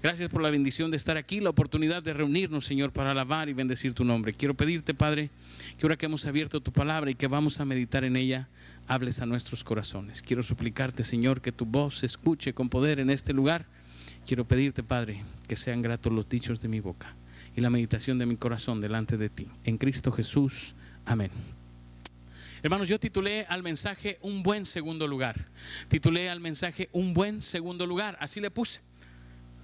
Gracias por la bendición de estar aquí, la oportunidad de reunirnos, Señor, para alabar y bendecir tu nombre. Quiero pedirte, Padre, que ahora que hemos abierto tu palabra y que vamos a meditar en ella, hables a nuestros corazones. Quiero suplicarte, Señor, que tu voz se escuche con poder en este lugar. Quiero pedirte, Padre, que sean gratos los dichos de mi boca y la meditación de mi corazón delante de ti. En Cristo Jesús. Amén. Hermanos, yo titulé al mensaje un buen segundo lugar. Titulé al mensaje un buen segundo lugar. Así le puse.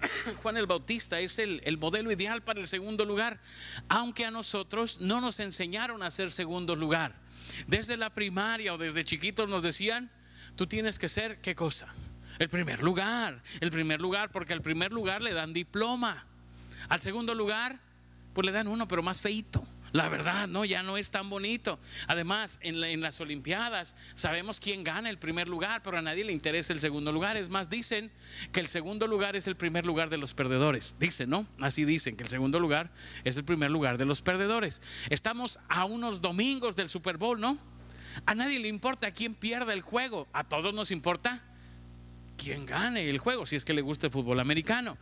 Juan el Bautista es el, el, modelo ideal para el segundo lugar, aunque a nosotros no nos enseñaron a ser segundo lugar. Desde la primaria o desde chiquitos nos decían, tú tienes que ser qué cosa? El primer lugar, el primer lugar, porque al primer lugar le dan diploma. Al segundo lugar, pues le dan uno, pero más feito. La verdad, no, ya no es tan bonito. Además, en, la, en, las Olimpiadas sabemos quién gana el primer lugar, pero a nadie le interesa el segundo lugar. Es más, dicen que el segundo lugar es el primer lugar de los perdedores. Dicen, ¿no? Así dicen, que el segundo lugar es el primer lugar de los perdedores. Estamos a unos domingos del Super Bowl, ¿no? A nadie le importa quién pierda el juego. A todos nos importa quién gane el juego, si es que le gusta el fútbol americano.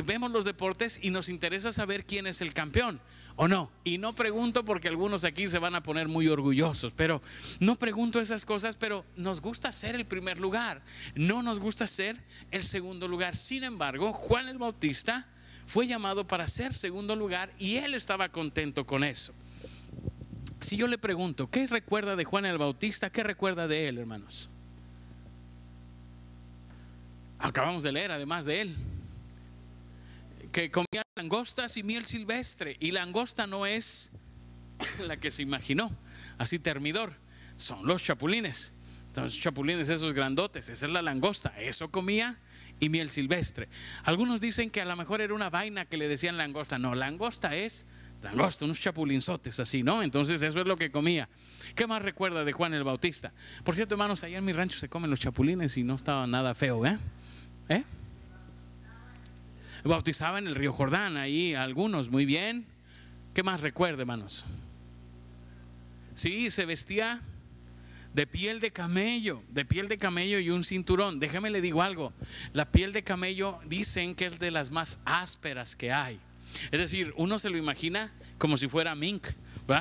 Vemos los deportes y nos interesa saber quién es el campeón o no. Y no pregunto porque algunos aquí se van a poner muy orgullosos, pero no pregunto esas cosas, pero nos gusta ser el primer lugar, no nos gusta ser el segundo lugar. Sin embargo, Juan el Bautista fue llamado para ser segundo lugar y él estaba contento con eso. Si yo le pregunto, ¿qué recuerda de Juan el Bautista? ¿Qué recuerda de él, hermanos? Acabamos de leer además de él que comía langostas y miel silvestre. Y langosta no es la que se imaginó, así termidor, son los chapulines. Entonces, chapulines, esos grandotes, esa es la langosta, eso comía y miel silvestre. Algunos dicen que a lo mejor era una vaina que le decían langosta. No, langosta es langosta, unos chapulinzotes así, ¿no? Entonces eso es lo que comía. ¿Qué más recuerda de Juan el Bautista? Por cierto, hermanos, allá en mi rancho se comen los chapulines y no estaba nada feo, ¿eh? ¿Eh? Bautizaba en el río Jordán, ahí algunos, muy bien. ¿Qué más recuerda, hermanos? Sí, se vestía de piel de camello, de piel de camello y un cinturón. Déjame le digo algo, la piel de camello dicen que es de las más ásperas que hay. Es decir, uno se lo imagina como si fuera mink.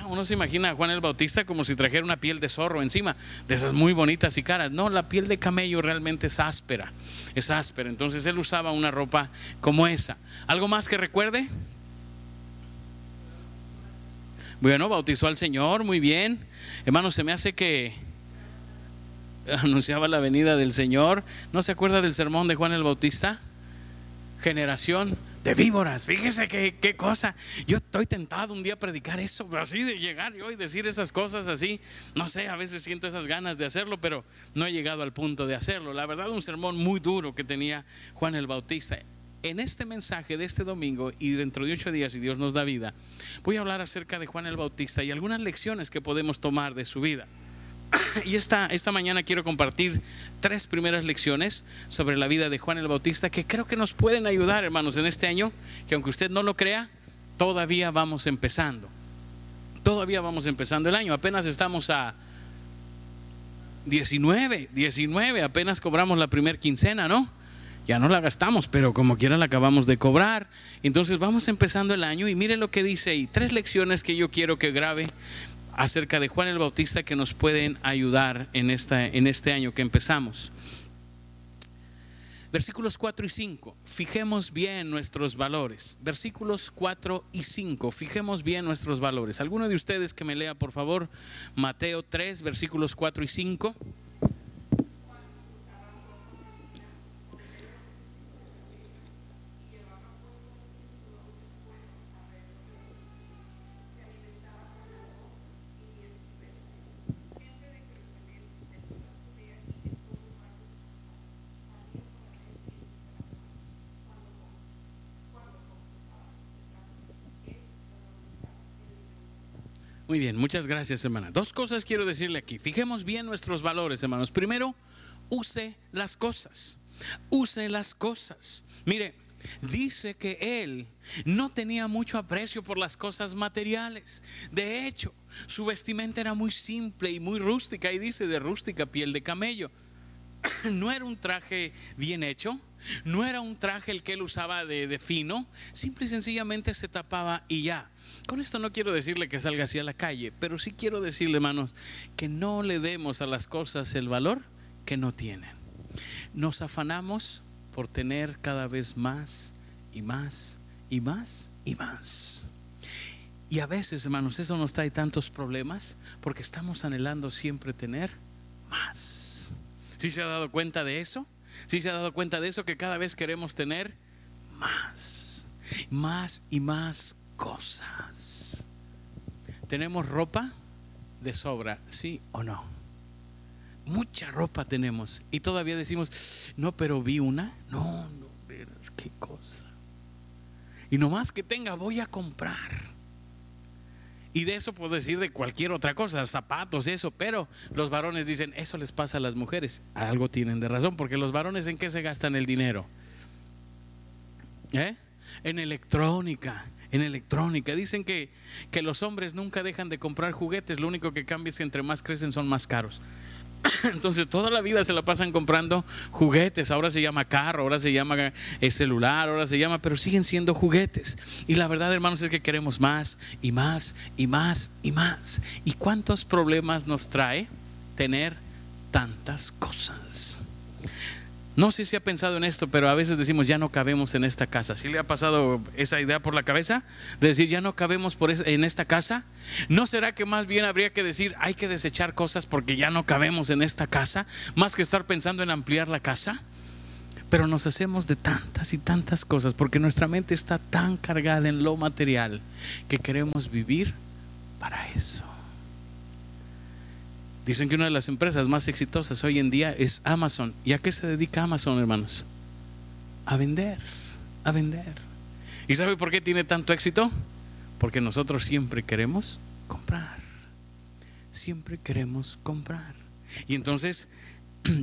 Uno se imagina a Juan el Bautista como si trajera una piel de zorro encima, de esas muy bonitas y caras. No, la piel de camello realmente es áspera, es áspera. Entonces él usaba una ropa como esa. ¿Algo más que recuerde? Bueno, bautizó al Señor, muy bien. Hermano, se me hace que anunciaba la venida del Señor. ¿No se acuerda del sermón de Juan el Bautista? Generación de víboras. Fíjese qué, qué, cosa. Yo estoy tentado un día a predicar eso, así de llegar yo y decir esas cosas así. No sé, a veces siento esas ganas de hacerlo, pero no he llegado al punto de hacerlo. La verdad, un sermón muy duro que tenía Juan el Bautista. En este mensaje de este domingo y dentro de ocho días, si Dios nos da vida, voy a hablar acerca de Juan el Bautista y algunas lecciones que podemos tomar de su vida. Y esta, esta mañana quiero compartir tres primeras lecciones sobre la vida de Juan el Bautista que creo que nos pueden ayudar, hermanos, en este año, que aunque usted no lo crea, todavía vamos empezando. Todavía vamos empezando el año, apenas estamos a 19, 19, apenas cobramos la primer quincena, ¿no? Ya no la gastamos, pero como quiera la acabamos de cobrar. Entonces vamos empezando el año y mire lo que dice ahí. Tres lecciones que yo quiero que grabe acerca de Juan el Bautista que nos pueden ayudar en, esta, en este año que empezamos. Versículos 4 y 5, fijemos bien nuestros valores. Versículos 4 y 5, fijemos bien nuestros valores. ¿Alguno de ustedes que me lea, por favor, Mateo 3, versículos 4 y 5? Muy bien, muchas gracias, hermana. Dos cosas quiero decirle aquí. Fijemos bien nuestros valores, hermanos. Primero, use las cosas. Use las cosas. Mire, dice que él no tenía mucho aprecio por las cosas materiales. De hecho, su vestimenta era muy simple y muy rústica. Y dice de rústica piel de camello. No era un traje bien hecho, No era un traje el que él usaba de, fino, simple y sencillamente se tapaba y ya. Con esto no quiero decirle que salga así a la calle, pero sí quiero decirle, hermanos, que no le demos a las cosas el valor que no tienen. Nos afanamos por tener cada vez más y más y más y más. Y a veces, hermanos, eso nos trae tantos problemas porque estamos anhelando siempre tener más. ¿Sí se ha dado cuenta de eso? ¿Sí se ha dado cuenta de eso? Que cada vez queremos tener más, más y más cosas. ¿Tenemos ropa de sobra? ¿Sí o no? Mucha ropa tenemos. Y todavía decimos, no, pero vi una. No, no, verás qué cosa. Y nomás que tenga, voy a comprar. Y de eso puedo decir de cualquier otra cosa, zapatos, eso, pero los varones dicen, eso les pasa a las mujeres. Algo tienen de razón, porque los varones en qué se gastan el dinero? ¿Eh? En electrónica, en electrónica. Dicen que, que los hombres nunca dejan de comprar juguetes, lo único que cambia es que entre más crecen son más caros. Entonces toda la vida se la pasan comprando juguetes. Ahora se llama carro, ahora se llama eh, celular, ahora se llama, pero siguen siendo juguetes. Y la verdad, hermanos, es que queremos más y más y más y más. ¿Y cuántos problemas nos trae tener tantas cosas? No sé si ha pensado en esto, pero a veces decimos, ya no cabemos en esta casa. ¿Sí le ha pasado esa idea por la cabeza? De decir, ya no cabemos por en esta casa. ¿No será que más bien habría que decir, hay que desechar cosas porque ya no cabemos en esta casa? Más que estar pensando en ampliar la casa. Pero nos hacemos de tantas y tantas cosas porque nuestra mente está tan cargada en lo material que queremos vivir para eso. Dicen que una de las empresas más exitosas hoy en día es Amazon. ¿Y a qué se dedica Amazon, hermanos? A vender, a vender. ¿Y sabe por qué tiene tanto éxito? Porque nosotros siempre queremos comprar. Siempre queremos comprar. Y entonces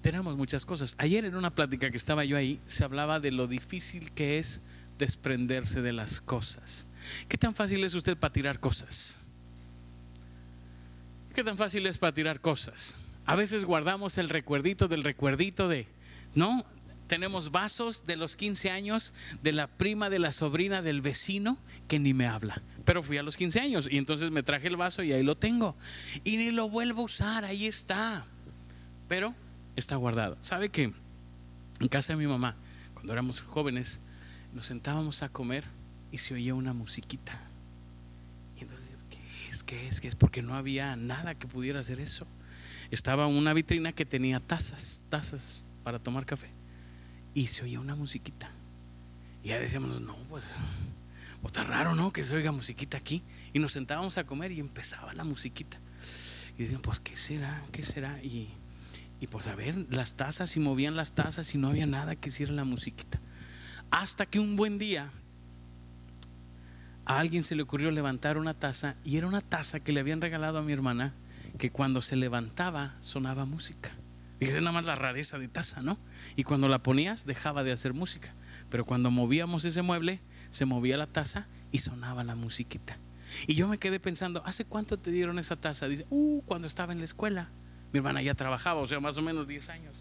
tenemos muchas cosas. Ayer en una plática que estaba yo ahí, se hablaba de lo difícil que es desprenderse de las cosas. ¿Qué tan fácil es usted para tirar cosas? ¿Qué tan fácil es para tirar cosas? A veces guardamos el recuerdito del recuerdito de, ¿no? Tenemos vasos de los 15 años de la prima de la sobrina del vecino que ni me habla. Pero fui a los 15 años y entonces me traje el vaso y ahí lo tengo. Y ni lo vuelvo a usar, ahí está. Pero está guardado. ¿Sabe que en casa de mi mamá, cuando éramos jóvenes, nos sentábamos a comer y se oía una musiquita? Y entonces ¿qué es? ¿Qué es? Porque no había nada que pudiera hacer eso. Estaba una vitrina que tenía tazas, tazas para tomar café. Y se oía una musiquita. Y ya decíamos, no, pues, pues, está raro, ¿no? Que se oiga musiquita aquí. Y nos sentábamos a comer y empezaba la musiquita. Y decían, pues, ¿qué será? ¿Qué será? Y, y pues a ver, las tazas y movían las tazas y no había nada que hiciera la musiquita. Hasta que un buen día a alguien se le ocurrió levantar una taza y era una taza que le habían regalado a mi hermana que cuando se levantaba sonaba música. Fíjese nada más la rareza de taza, ¿no? Y cuando la ponías dejaba de hacer música. Pero cuando movíamos ese mueble, se movía la taza y sonaba la musiquita. Y yo me quedé pensando, ¿hace cuánto te dieron esa taza? Dice, uh, cuando estaba en la escuela. Mi hermana ya trabajaba, o sea, más o menos 10 años.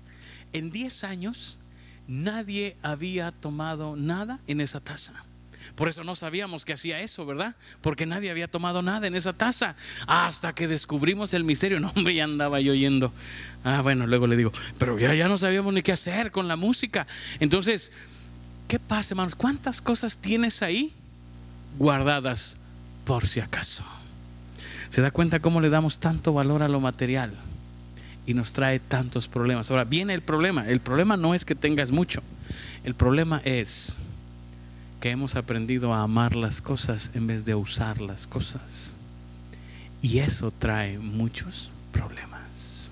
En 10 años nadie había tomado nada en esa taza. Por eso no sabíamos que hacía eso, ¿verdad? Porque nadie había tomado nada en esa taza. Hasta que descubrimos el misterio. No, hombre, ya andaba yo yendo. Ah, bueno, luego le digo, pero ya, ya no sabíamos ni qué hacer con la música. Entonces, ¿qué pasa, hermanos? ¿Cuántas cosas tienes ahí guardadas por si acaso? ¿Se da cuenta cómo le damos tanto valor a lo material? Y nos trae tantos problemas. Ahora, viene el problema. El problema no es que tengas mucho. El problema es que hemos aprendido a amar las cosas en vez de usar las cosas. Y eso trae muchos problemas.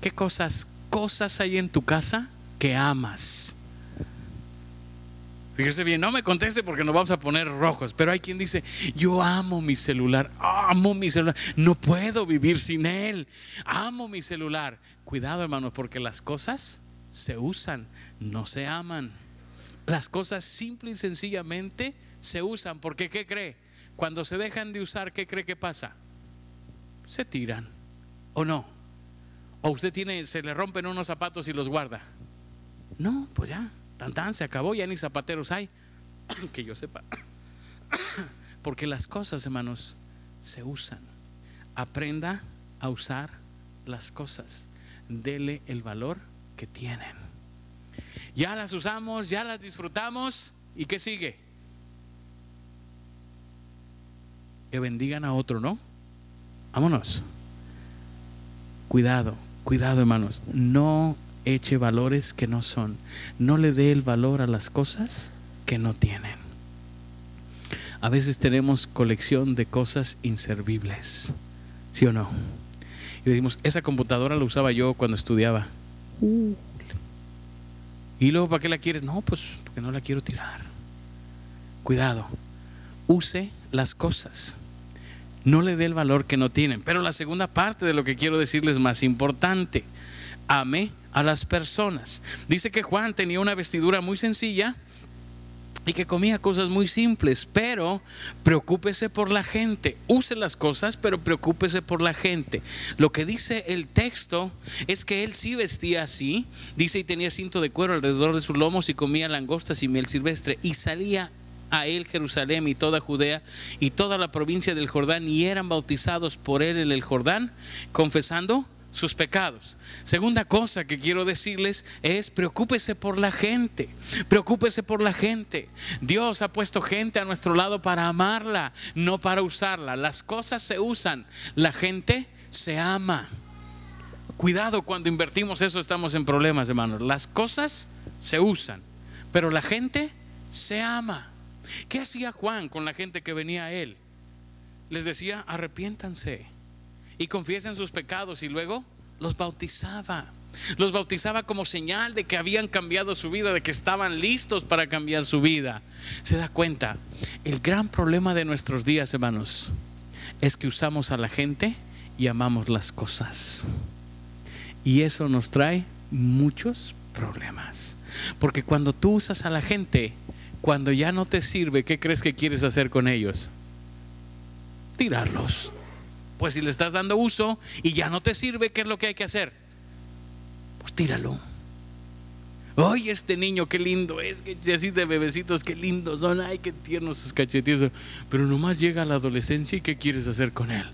¿Qué cosas, cosas hay en tu casa que amas? Fíjese bien, no me conteste porque nos vamos a poner rojos, pero hay quien dice, yo amo mi celular, amo mi celular, no puedo vivir sin él, amo mi celular. Cuidado hermanos, porque las cosas se usan, no se aman. Las cosas simple y sencillamente se usan porque ¿qué cree? Cuando se dejan de usar, ¿qué cree que pasa? Se tiran o no. O usted tiene, se le rompen unos zapatos y los guarda. No, pues ya, tan tan, se acabó, ya ni zapateros hay, que yo sepa. Porque las cosas, hermanos, se usan. Aprenda a usar las cosas. Dele el valor que tienen. Ya las usamos, ya las disfrutamos. ¿Y qué sigue? Que bendigan a otro, ¿no? Vámonos. Cuidado, cuidado hermanos. No eche valores que no son. No le dé el valor a las cosas que no tienen. A veces tenemos colección de cosas inservibles. ¿Sí o no? Y decimos, esa computadora la usaba yo cuando estudiaba. Y luego, ¿para qué la quieres? No, pues porque no la quiero tirar. Cuidado, use las cosas. No le dé el valor que no tienen. Pero la segunda parte de lo que quiero decirles es más importante. Ame a las personas. Dice que Juan tenía una vestidura muy sencilla y que comía cosas muy simples, pero preocúpese por la gente. Use las cosas, pero preocúpese por la gente. Lo que dice el texto es que él sí vestía así. Dice y tenía cinto de cuero alrededor de sus lomos y comía langostas y miel silvestre y salía a él Jerusalén y toda Judea y toda la provincia del Jordán y eran bautizados por él en el Jordán, confesando sus pecados. Segunda cosa que quiero decirles es preocúpese por la gente, preocúpese por la gente. Dios ha puesto gente a nuestro lado para amarla, no para usarla. Las cosas se usan, la gente se ama. Cuidado cuando invertimos eso, estamos en problemas, hermanos. Las cosas se usan, pero la gente se ama. ¿Qué hacía Juan con la gente que venía a él? Les decía, arrepiéntanse y confiesen sus pecados y luego los bautizaba. Los bautizaba como señal de que habían cambiado su vida, de que estaban listos para cambiar su vida. ¿Se da cuenta? El gran problema de nuestros días, hermanos, es que usamos a la gente y amamos las cosas. Y eso nos trae muchos problemas. Porque cuando tú usas a la gente, cuando ya no te sirve, ¿qué crees que quieres hacer con ellos? Tirarlos. Pues si le estás dando uso y ya no te sirve, ¿qué es lo que hay que hacer? Pues tíralo. Oye, este niño, qué lindo es, que así de bebecitos, qué lindos son, ay, qué tiernos sus cachetitos. Pero nomás llega la adolescencia y ¿qué quieres hacer con él?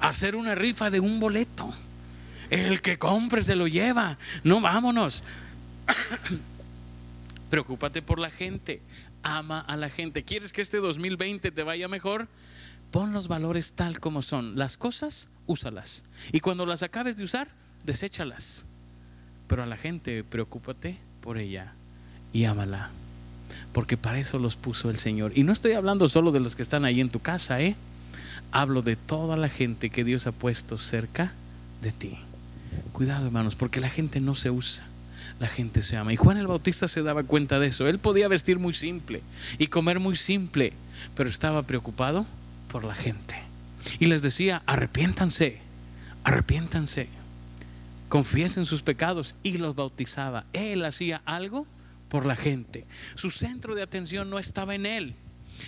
Hacer una rifa de un boleto. El que compre se lo lleva. No, vámonos. Preocúpate por la gente. Ama a la gente. ¿Quieres que este 2020 te vaya mejor? Pon los valores tal como son. Las cosas, úsalas. Y cuando las acabes de usar, deséchalas. Pero a la gente, preocúpate por ella y ámala. Porque para eso los puso el Señor. Y no estoy hablando solo de los que están ahí en tu casa, ¿eh? Hablo de toda la gente que Dios ha puesto cerca de ti. Cuidado, hermanos, porque la gente no se usa la gente se ama. Y Juan el Bautista se daba cuenta de eso. Él podía vestir muy simple y comer muy simple, pero estaba preocupado por la gente. Y les decía, arrepiéntanse, arrepiéntanse, confiesen sus pecados y los bautizaba. Él hacía algo por la gente. Su centro de atención no estaba en él,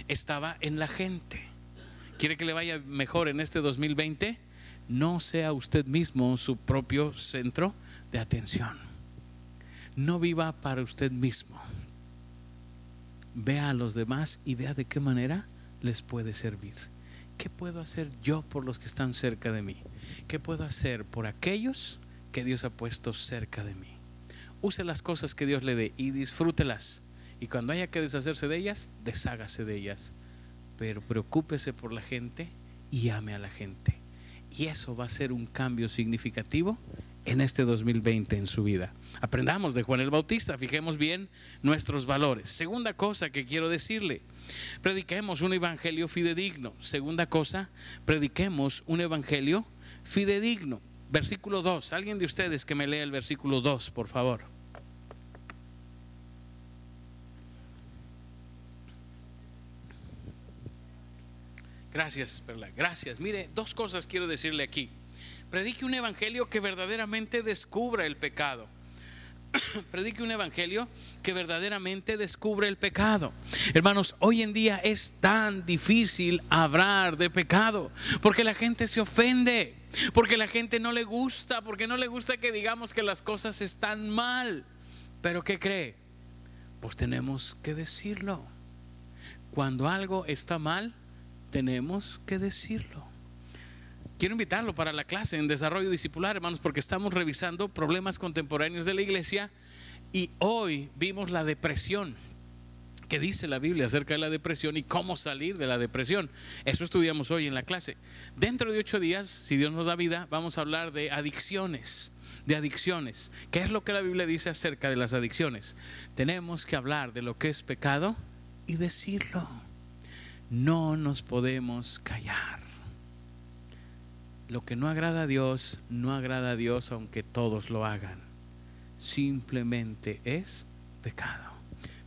estaba en la gente. ¿Quiere que le vaya mejor en este 2020? No sea usted mismo su propio centro de atención no viva para usted mismo. Vea a los demás y vea de qué manera les puede servir. ¿Qué puedo hacer yo por los que están cerca de mí? ¿Qué puedo hacer por aquellos que Dios ha puesto cerca de mí? Use las cosas que Dios le dé y disfrútelas. Y cuando haya que deshacerse de ellas, deshágase de ellas. Pero preocúpese por la gente y ame a la gente. Y eso va a ser un cambio significativo en este 2020 en su vida. Aprendamos de Juan el Bautista, fijemos bien nuestros valores. Segunda cosa que quiero decirle, prediquemos un evangelio fidedigno. Segunda cosa, prediquemos un evangelio fidedigno. Versículo 2, alguien de ustedes que me lea el versículo 2, por favor. Gracias, Perla. Gracias. Mire, dos cosas quiero decirle aquí. Predique un evangelio que verdaderamente descubra el pecado. Predique un evangelio que verdaderamente descubre el pecado. Hermanos, hoy en día es tan difícil hablar de pecado porque la gente se ofende. porque la gente no le gusta, porque no le gusta que digamos que las cosas están mal. Pero ¿qué cree? Pues tenemos que decirlo. Cuando algo está mal, tenemos que decirlo. Quiero invitarlo para la clase en desarrollo discipular, hermanos, porque estamos revisando problemas contemporáneos de la iglesia y hoy vimos la depresión. ¿Qué dice la Biblia acerca de la depresión y cómo salir de la depresión? Eso estudiamos hoy en la clase. Dentro de ocho días, si Dios nos da vida, vamos a hablar de adicciones de adicciones. ¿Qué es lo que la Biblia dice acerca de las adicciones? Tenemos que hablar de lo que es pecado y decirlo. No nos podemos callar. Lo que no agrada a Dios, no agrada a Dios aunque todos lo hagan. Simplemente es pecado.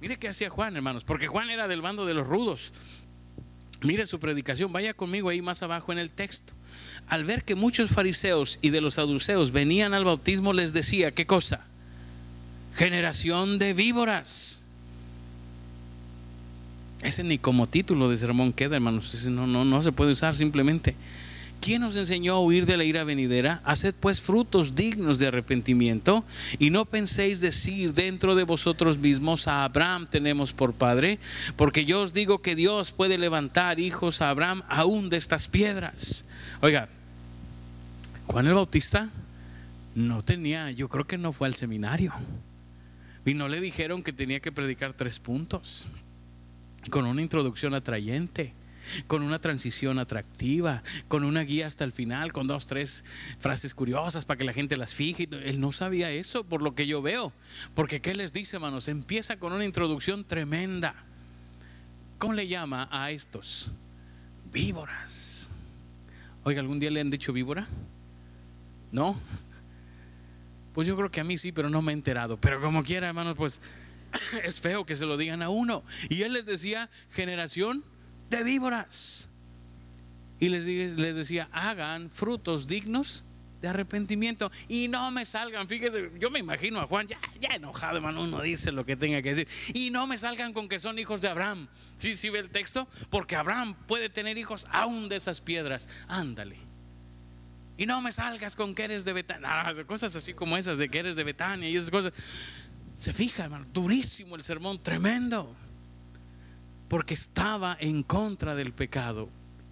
Mire qué hacía Juan, hermanos, porque Juan era del bando de los rudos. Mire su predicación, vaya conmigo ahí más abajo en el texto. Al ver que muchos fariseos y de los saduceos venían al bautismo, les decía, ¿qué cosa? Generación de víboras. Ese ni como título de sermón queda, hermanos. No, no, no se puede usar simplemente. ¿Quién nos enseñó a huir de la ira venidera? Haced pues frutos dignos de arrepentimiento y no penséis decir dentro de vosotros mismos a Abraham tenemos por padre, porque yo os digo que Dios puede levantar hijos a Abraham aún de estas piedras. Oiga, Juan el Bautista no tenía, yo creo que no fue al seminario y no le dijeron que tenía que predicar tres puntos con una introducción atrayente con una transición atractiva, con una guía hasta el final, con dos, tres frases curiosas para que la gente las fije. Él no sabía eso, por lo que yo veo. Porque ¿qué les dice, hermanos? Empieza con una introducción tremenda. ¿Cómo le llama a estos? Víboras. Oiga, ¿algún día le han dicho víbora? ¿No? Pues yo creo que a mí sí, pero no me he enterado. Pero como quiera, hermanos, pues es feo que se lo digan a uno. Y él les decía, generación de víboras. Y les, les decía, hagan frutos dignos de arrepentimiento y no me salgan, fíjese, yo me imagino a Juan ya, ya enojado, hermano, uno dice lo que tenga que decir, y no me salgan con que son hijos de Abraham. ¿Sí, sí ve el texto? Porque Abraham puede tener hijos aún de esas piedras. Ándale. Y no me salgas con que eres de Betania, cosas así como esas de que eres de Betania y esas cosas. Se fija, hermano, durísimo el sermón, tremendo porque estaba en contra del pecado.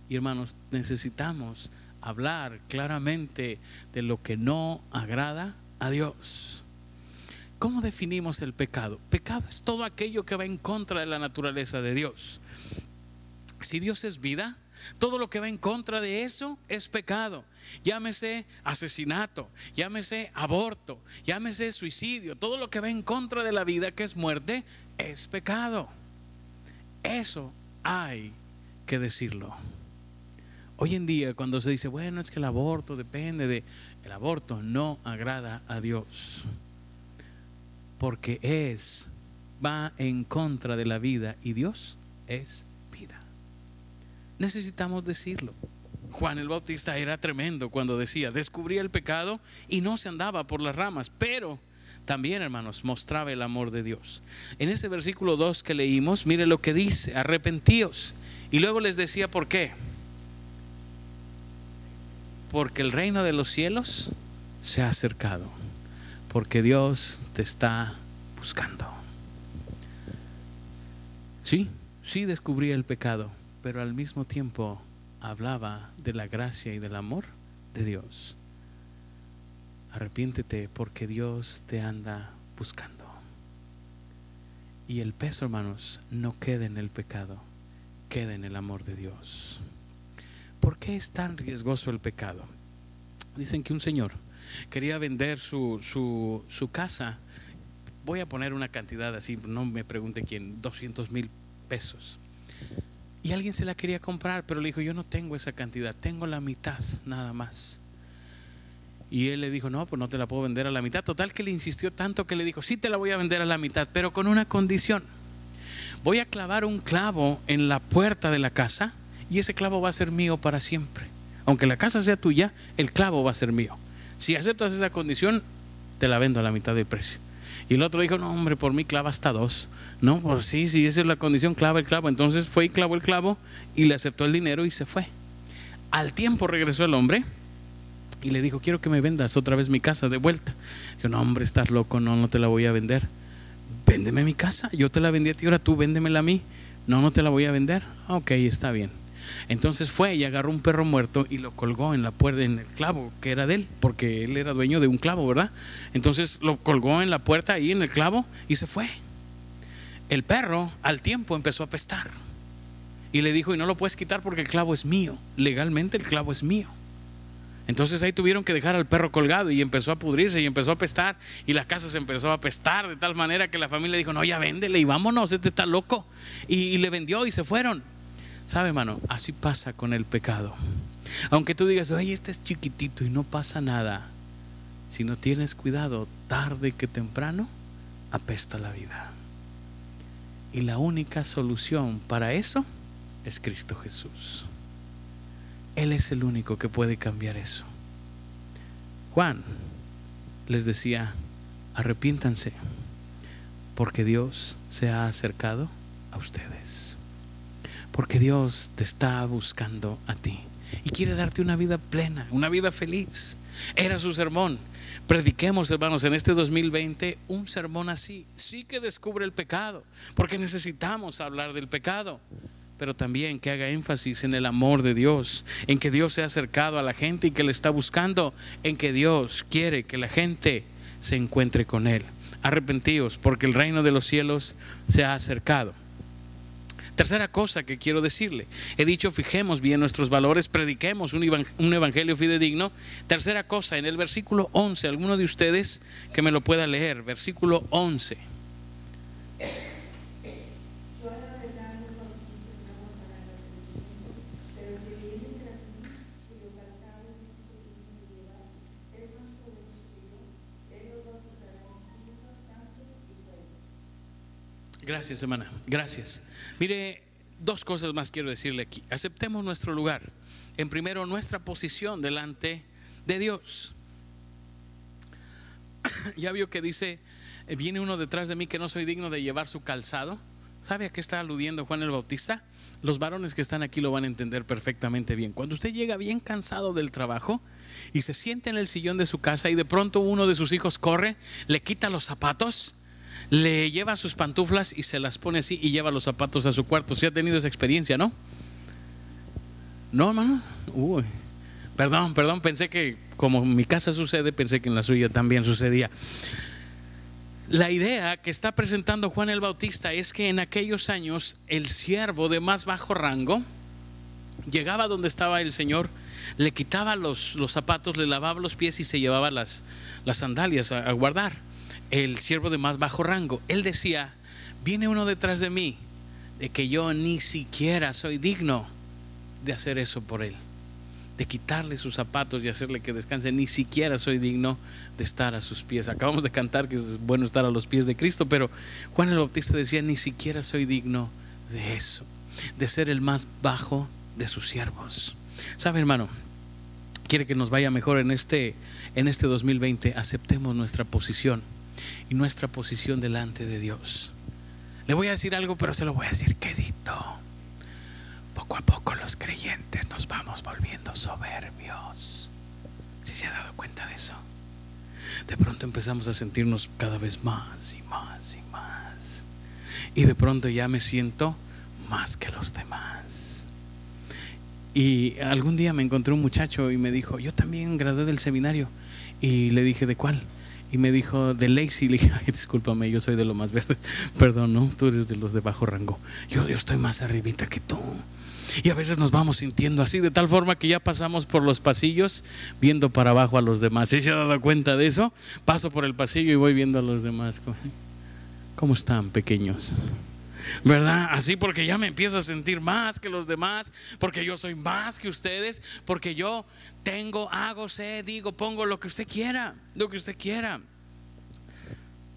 Y hermanos, necesitamos hablar claramente de lo que no agrada a Dios. ¿Cómo definimos el pecado? Pecado es todo aquello que va en contra de la naturaleza de Dios. Si Dios es vida, todo lo que va en contra de eso es pecado. Llámese asesinato, llámese aborto, llámese suicidio. Todo lo que va en contra de la vida, que es muerte, es pecado. Eso hay que decirlo. Hoy en día cuando se dice, bueno, es que el aborto depende de... El aborto no agrada a Dios. Porque es, va en contra de la vida y Dios es vida. Necesitamos decirlo. Juan el Bautista era tremendo cuando decía, descubría el pecado y no se andaba por las ramas, pero también, hermanos, mostraba el amor de Dios. En ese versículo 2 que leímos, mire lo que dice, arrepentíos. Y luego les decía, ¿por qué? Porque el reino de los cielos se ha acercado. Porque Dios te está buscando. Sí, sí descubría el pecado, pero al mismo tiempo hablaba de la gracia y del amor de Dios. Arrepiéntete porque Dios te anda buscando. Y el peso, hermanos, no queda en el pecado, queda en el amor de Dios. ¿Por qué es tan riesgoso el pecado? Dicen que un señor quería vender su, su, su casa. Voy a poner una cantidad así, no me pregunte quién, 200 mil pesos. Y alguien se la quería comprar, pero le dijo, yo no tengo esa cantidad, tengo la mitad nada más. Y él le dijo, no, pues no te la puedo vender a la mitad. Total que le insistió tanto que le dijo, sí te la voy a vender a la mitad, pero con una condición. Voy a clavar un clavo en la puerta de la casa y ese clavo va a ser mío para siempre. Aunque la casa sea tuya, el clavo va a ser mío. Si aceptas esa condición, te la vendo a la mitad del precio. Y el otro dijo, no, hombre, por mí clava hasta dos. No, pues sí, si esa es la condición, clava el clavo. Entonces fue y clavó el clavo y le aceptó el dinero y se fue. Al tiempo regresó el hombre y le dijo, quiero que me vendas otra vez mi casa de vuelta. Yo, no, hombre, estás loco, no, no te la voy a vender. Véndeme mi casa, yo te la vendí a ti, ahora tú véndemela a mí. No, no te la voy a vender. Ok, está bien. Entonces fue y agarró un perro muerto y lo colgó en la puerta, en el clavo que era de él, porque él era dueño de un clavo, ¿verdad? Entonces lo colgó en la puerta ahí en el clavo y se fue. El perro al tiempo empezó a pestar y le dijo, y no lo puedes quitar porque el clavo es mío, legalmente el clavo es mío. Entonces ahí tuvieron que dejar al perro colgado y empezó a pudrirse y empezó a apestar y la casa se empezó a apestar de tal manera que la familia dijo, no, ya véndele y vámonos, este está loco. Y, le vendió y se fueron. ¿Sabe, hermano? Así pasa con el pecado. Aunque tú digas, ay, este es chiquitito y no pasa nada. Si no tienes cuidado, tarde que temprano, apesta la vida. Y la única solución para eso es Cristo Jesús. Él es el único que puede cambiar eso. Juan les decía, arrepiéntanse, porque Dios se ha acercado a ustedes. Porque Dios te está buscando a ti y quiere darte una vida plena, una vida feliz. Era su sermón. Prediquemos, hermanos, en este 2020 un sermón así. Sí que descubre el pecado, porque necesitamos hablar del pecado pero también que haga énfasis en el amor de Dios, en que Dios se ha acercado a la gente y que le está buscando, en que Dios quiere que la gente se encuentre con Él. Arrepentíos porque el reino de los cielos se ha acercado. Tercera cosa que quiero decirle, he dicho, fijemos bien nuestros valores, prediquemos un, evangelio fidedigno. Tercera cosa, en el versículo 11, alguno de ustedes que me lo pueda leer, versículo 11. Gracias, hermana. Gracias. Mire, dos cosas más quiero decirle aquí. Aceptemos nuestro lugar. En primero, nuestra posición delante de Dios. ya vio que dice, eh, viene uno detrás de mí que no soy digno de llevar su calzado. ¿Sabe a qué está aludiendo Juan el Bautista? Los varones que están aquí lo van a entender perfectamente bien. Cuando usted llega bien cansado del trabajo y se siente en el sillón de su casa y de pronto uno de sus hijos corre, le quita los zapatos, le lleva sus pantuflas y se las pone así y lleva los zapatos a su cuarto. Si ha tenido esa experiencia, ¿no? No, hermano. Uy. Perdón, perdón, pensé que como en mi casa sucede, pensé que en la suya también sucedía. La idea que está presentando Juan el Bautista es que en aquellos años el siervo de más bajo rango llegaba donde estaba el Señor, le quitaba los, los zapatos, le lavaba los pies y se llevaba las, las sandalias a guardar el siervo de más bajo rango, él decía, viene uno detrás de mí, de que yo ni siquiera soy digno de hacer eso por él, de quitarle sus zapatos y hacerle que descanse, ni siquiera soy digno de estar a sus pies. Acabamos de cantar que es bueno estar a los pies de Cristo, pero Juan el Bautista decía, ni siquiera soy digno de eso, de ser el más bajo de sus siervos. ¿Sabe, hermano? Quiere que nos vaya mejor en este en este 2020, aceptemos nuestra posición y nuestra posición delante de Dios. Le voy a decir algo, pero se lo voy a decir quedito. Poco a poco los creyentes nos vamos volviendo soberbios. Si se ha dado cuenta de eso? De pronto empezamos a sentirnos cada vez más y más y más. Y de pronto ya me siento más que los demás. Y algún día me encontré un muchacho y me dijo, yo también gradué del seminario. Y le dije, ¿de cuál? Y me dijo de Lacey. Le dije, discúlpame, yo soy de lo más verde. Perdón, ¿no? Tú eres de los de bajo rango. Yo, yo estoy más arribita que tú. Y a veces nos vamos sintiendo así, de tal forma que ya pasamos por los pasillos viendo para abajo a los demás. ¿Se ha dado cuenta de eso? Paso por el pasillo y voy viendo a los demás. ¿Cómo están, pequeños? ¿Verdad? Así porque ya me empiezo a sentir más que los demás, porque yo soy más que ustedes, porque yo tengo, hago, sé, digo, pongo lo que usted quiera, lo que usted quiera.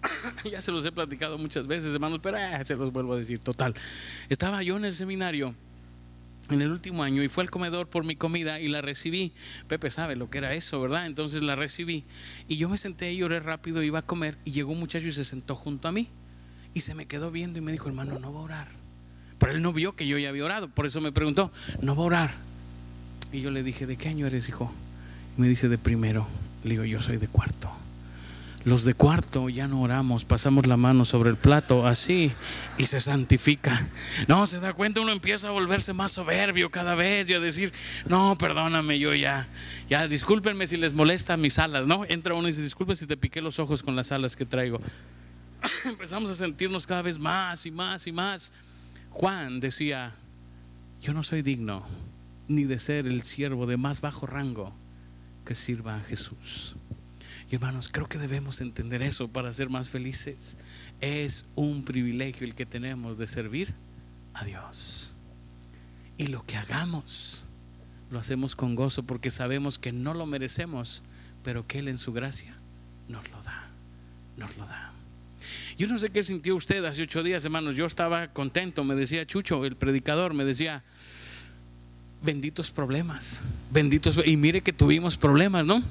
ya se los he platicado muchas veces, hermanos, pero eh, se los vuelvo a decir, total. Estaba yo en el seminario en el último año y fue al comedor por mi comida y la recibí. Pepe sabe lo que era eso, ¿verdad? Entonces la recibí y yo me senté y oré rápido, iba a comer y llegó un muchacho y se sentó junto a mí. Y se me quedó viendo y me dijo, hermano, no va a orar. Pero él no vio que yo ya había orado, por eso me preguntó, ¿no va a orar? Y yo le dije, ¿de qué año eres, hijo? Me dice de primero. Le digo, yo soy de cuarto. Los de cuarto ya no oramos, pasamos la mano sobre el plato así y se santifica. No, se da cuenta, uno empieza a volverse más soberbio cada vez y a decir, no, perdóname, yo ya, ya, discúlpenme si les molesta mis alas, ¿no? Entra uno y dice, disculpe si te piqué los ojos con las alas que traigo. Empezamos a sentirnos cada vez más y más y más. Juan decía, yo no soy digno ni de ser el siervo de más bajo rango que sirva a Jesús. Y hermanos, creo que debemos entender eso para ser más felices. Es un privilegio el que tenemos de servir a Dios. Y lo que hagamos, lo hacemos con gozo porque sabemos que no lo merecemos, pero que Él en su gracia nos lo da, nos lo da. Yo no sé qué sintió usted hace ocho días, hermanos. Yo estaba contento, me decía Chucho, el predicador, me decía, benditos problemas, benditos, y mire que tuvimos problemas, ¿no?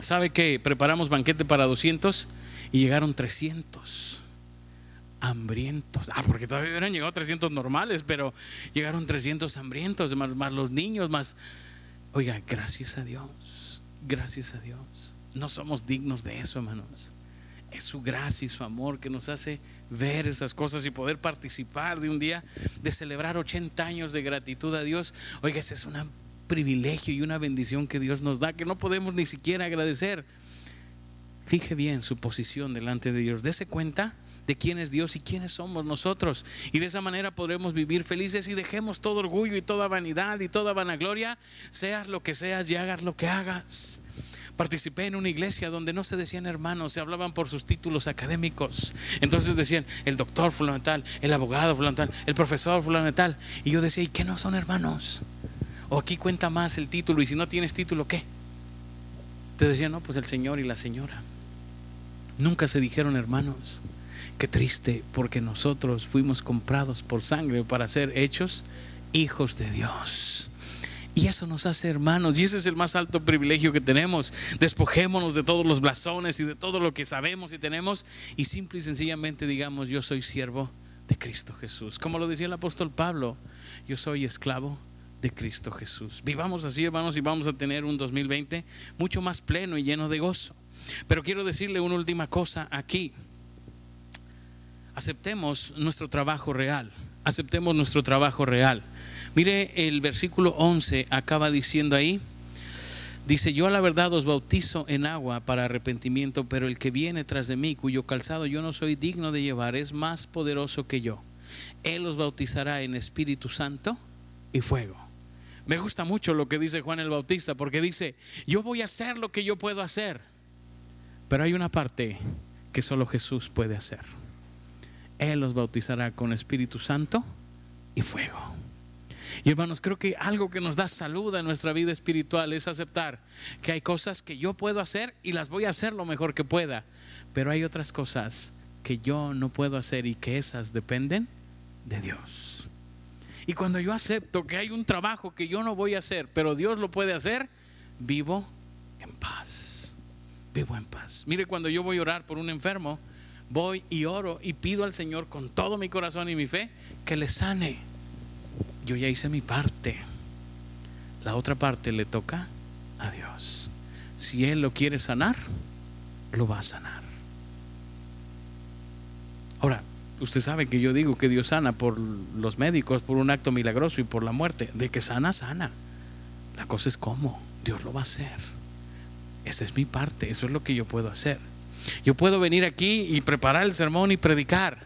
¿Sabe que preparamos banquete para 200 y llegaron 300? Hambrientos. Ah, porque todavía hubieran llegado 300 normales, pero llegaron 300 hambrientos, más, más los niños, más... Oiga, gracias a Dios, gracias a Dios. No somos dignos de eso, hermanos. Es su gracia y su amor que nos hace ver esas cosas y poder participar de un día, de celebrar 80 años de gratitud a Dios. Oiga, ese es un privilegio y una bendición que Dios nos da que no podemos ni siquiera agradecer. Fije bien su posición delante de Dios. Dese cuenta de quién es Dios y quiénes somos nosotros. Y de esa manera podremos vivir felices y dejemos todo orgullo y toda vanidad y toda vanagloria, seas lo que seas y hagas lo que hagas. Participé en una iglesia donde no se decían hermanos, se hablaban por sus títulos académicos. Entonces decían el doctor fulano tal, el abogado fulano tal, el profesor fulano tal. Y yo decía, ¿y qué no son hermanos? O aquí cuenta más el título y si no tienes título, ¿qué? Te decían, no, pues el señor y la señora. Nunca se dijeron hermanos. Qué triste, porque nosotros fuimos comprados por sangre para ser hechos hijos de Dios. Y eso nos hace hermanos. Y ese es el más alto privilegio que tenemos. Despojémonos de todos los blasones y de todo lo que sabemos y tenemos. Y simple y sencillamente digamos, yo soy siervo de Cristo Jesús. Como lo decía el apóstol Pablo, yo soy esclavo de Cristo Jesús. Vivamos así, hermanos, y vamos a tener un 2020 mucho más pleno y lleno de gozo. Pero quiero decirle una última cosa aquí. Aceptemos nuestro trabajo real. Aceptemos nuestro trabajo real. Mire, el versículo 11 acaba diciendo ahí, dice, yo a la verdad os bautizo en agua para arrepentimiento, pero el que viene tras de mí, cuyo calzado yo no soy digno de llevar, es más poderoso que yo. Él os bautizará en Espíritu Santo y fuego. Me gusta mucho lo que dice Juan el Bautista, porque dice, yo voy a hacer lo que yo puedo hacer, pero hay una parte que solo Jesús puede hacer. Él os bautizará con Espíritu Santo y fuego. Y hermanos, creo que algo que nos da salud a nuestra vida espiritual es aceptar que hay cosas que yo puedo hacer y las voy a hacer lo mejor que pueda, pero hay otras cosas que yo no puedo hacer y que esas dependen de Dios. Y cuando yo acepto que hay un trabajo que yo no voy a hacer, pero Dios lo puede hacer, vivo en paz. Vivo en paz. Mire, cuando yo voy a orar por un enfermo, voy y oro y pido al Señor con todo mi corazón y mi fe que le sane yo ya hice mi parte. La otra parte le toca a Dios. Si Él lo quiere sanar, lo va a sanar. Ahora, usted sabe que yo digo que Dios sana por los médicos, por un acto milagroso y por la muerte. De que sana, sana. La cosa es cómo. Dios lo va a hacer. Esa es mi parte. Eso es lo que yo puedo hacer. Yo puedo venir aquí y preparar el sermón y predicar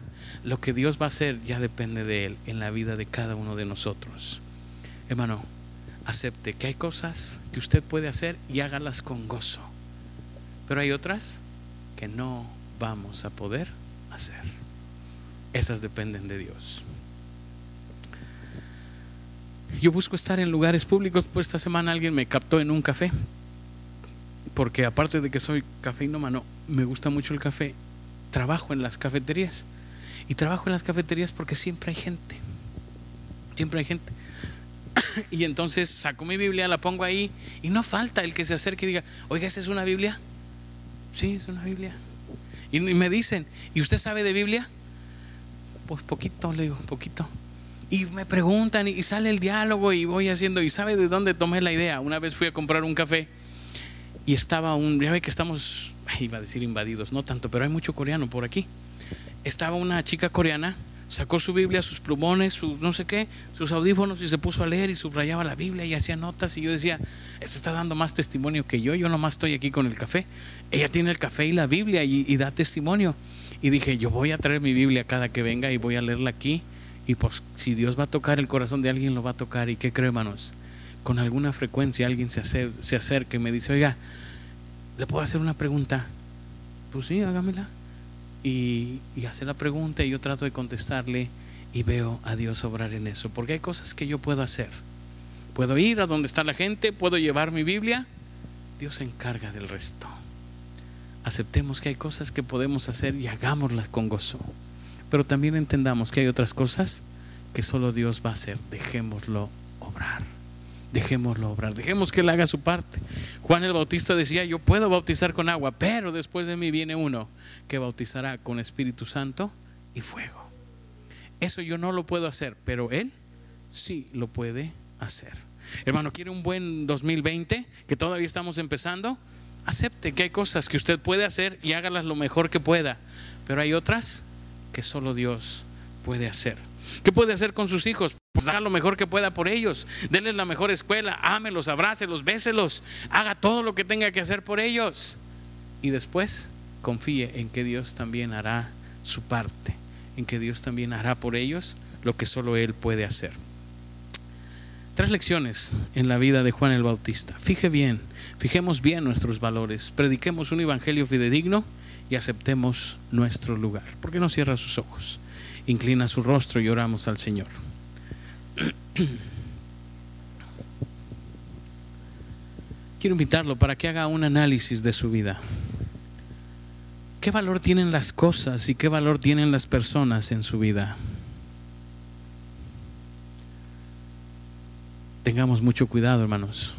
lo que Dios va a hacer ya depende de Él en la vida de cada uno de nosotros. Hermano, acepte que hay cosas que usted puede hacer y hágalas con gozo. Pero hay otras que no vamos a poder hacer. Esas dependen de Dios. Yo busco estar en lugares públicos, pues esta semana alguien me captó en un café. Porque aparte de que soy cafeinómano, me gusta mucho el café. Trabajo en las cafeterías. Y trabajo en las cafeterías porque siempre hay gente. Siempre hay gente. y entonces saco mi Biblia, la pongo ahí y no falta el que se acerque y diga, oiga, ¿esa es una Biblia? Sí, es una Biblia. Y me dicen, ¿y usted sabe de Biblia? Pues poquito, le digo, poquito. Y me preguntan y sale el diálogo y voy haciendo, ¿y sabe de dónde tomé la idea? Una vez fui a comprar un café y estaba un, ya ve que estamos, iba a decir invadidos, no tanto, pero hay mucho coreano por aquí. Estaba una chica coreana, sacó su Biblia, sus plumones, sus no sé qué, sus audífonos y se puso a leer y subrayaba la Biblia y hacía notas y yo decía, esta está dando más testimonio que yo, yo nomás estoy aquí con el café. Ella tiene el café y la Biblia y, da testimonio. Y dije, yo voy a traer mi Biblia cada que venga y voy a leerla aquí. Y pues si Dios va a tocar el corazón de alguien, lo va a tocar. ¿Y qué creo, hermanos? Con alguna frecuencia alguien se, acer- se acerca y me dice, oiga, ¿le puedo hacer una pregunta? Pues sí, hágamela. Y, hace la pregunta y yo trato de contestarle y veo a Dios obrar en eso. Porque hay cosas que yo puedo hacer. Puedo ir a donde está la gente, puedo llevar mi Biblia. Dios se encarga del resto. Aceptemos que hay cosas que podemos hacer y hagámoslas con gozo. Pero también entendamos que hay otras cosas que solo Dios va a hacer. Dejémoslo obrar. Dejémoslo obrar. Dejemos que Él haga su parte. Juan el Bautista decía, yo puedo bautizar con agua, pero después de mí viene uno que bautizará con Espíritu Santo y fuego. Eso yo no lo puedo hacer, pero Él sí lo puede hacer. Hermano, ¿quiere un buen 2020? Que todavía estamos empezando. Acepte que hay cosas que usted puede hacer y hágalas lo mejor que pueda. Pero hay otras que solo Dios puede hacer. ¿Qué puede hacer con sus hijos? Pues haga lo mejor que pueda por ellos. Denles la mejor escuela. Ámelos, abrácelos, béselos. Haga todo lo que tenga que hacer por ellos. Y después confíe en que Dios también hará su parte. En que Dios también hará por ellos lo que solo Él puede hacer. Tres lecciones en la vida de Juan el Bautista. Fije bien, fijemos bien nuestros valores, prediquemos un evangelio fidedigno y aceptemos nuestro lugar. ¿Por qué no cierra sus ojos? Inclina su rostro y oramos al Señor. Quiero invitarlo para que haga un análisis de su vida. ¿Qué valor tienen las cosas y qué valor tienen las personas en su vida? Tengamos mucho cuidado, hermanos.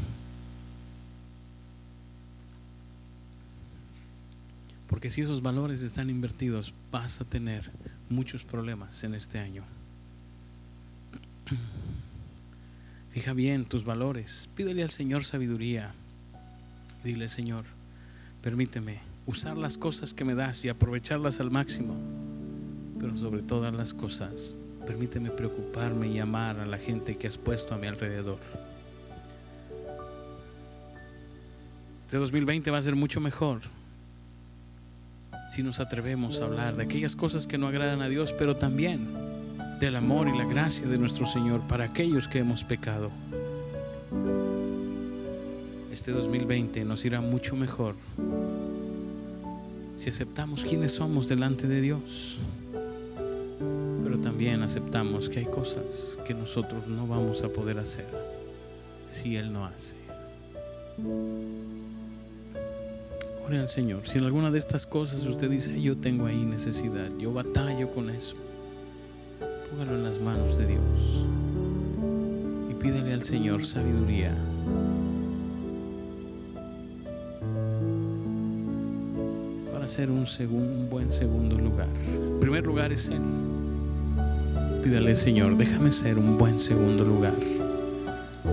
Porque si esos valores están invertidos, vas a tener muchos problemas en este año. Fija bien tus valores. Pídele al Señor sabiduría. Dile, Señor, permíteme usar las cosas que me das y aprovecharlas al máximo. Pero sobre todas las cosas, permíteme preocuparme y amar a la gente que has puesto a mi alrededor. Este 2020 va a ser mucho mejor si nos atrevemos a hablar de aquellas cosas que no agradan a Dios, pero también del amor y la gracia de nuestro Señor para aquellos que hemos pecado. Este 2020 nos irá mucho mejor si aceptamos quiénes somos delante de Dios, pero también aceptamos que hay cosas que nosotros no vamos a poder hacer si Él no hace. Ore al Señor. Si en alguna de estas cosas usted dice, yo tengo ahí necesidad, yo batallo con eso, póngalo en las manos de Dios y pídele al Señor sabiduría. Para hacer un, un buen segundo lugar. El primer lugar es Él. Pídale, Señor, déjame ser un buen segundo lugar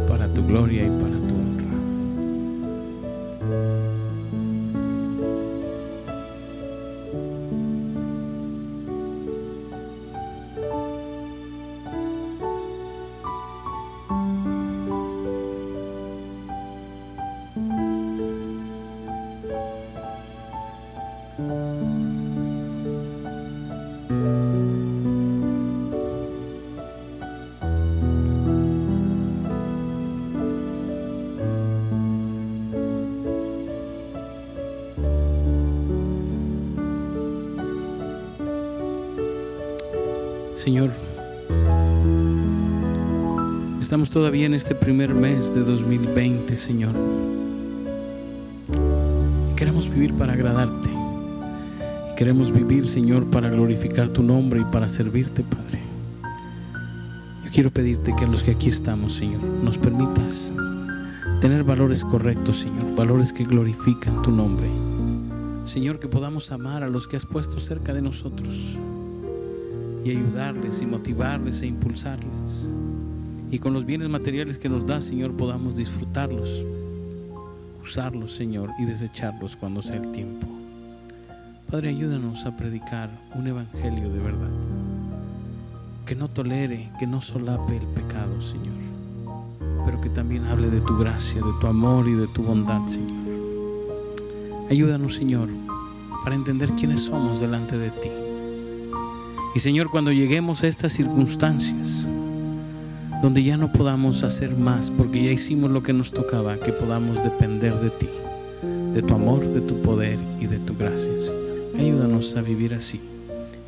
para tu gloria y para tu Señor, estamos todavía en este primer mes de 2020, Señor. Queremos vivir para agradarte. Queremos vivir, Señor, para glorificar tu nombre y para servirte, Padre. Yo quiero pedirte que a los que aquí estamos, Señor, nos permitas tener valores correctos, Señor, valores que glorifican tu nombre. Señor, que podamos amar a los que has puesto cerca de nosotros y ayudarles y motivarles e impulsarles. Y con los bienes materiales que nos da, Señor, podamos disfrutarlos, usarlos, Señor, y desecharlos cuando sea el tiempo. Padre, ayúdanos a predicar un evangelio de verdad, que no tolere, que no solape el pecado, Señor, pero que también hable de tu gracia, de tu amor y de tu bondad, Señor. Ayúdanos, Señor, para entender quiénes somos delante de ti. Y Señor, cuando lleguemos a estas circunstancias, donde ya no podamos hacer más porque ya hicimos lo que nos tocaba, que podamos depender de ti, de tu amor, de tu poder y de tu gracia, Señor. Ayúdanos a vivir así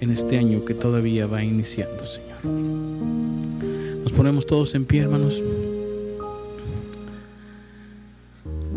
en este año que todavía va iniciando, Señor. Nos ponemos todos en pie, hermanos.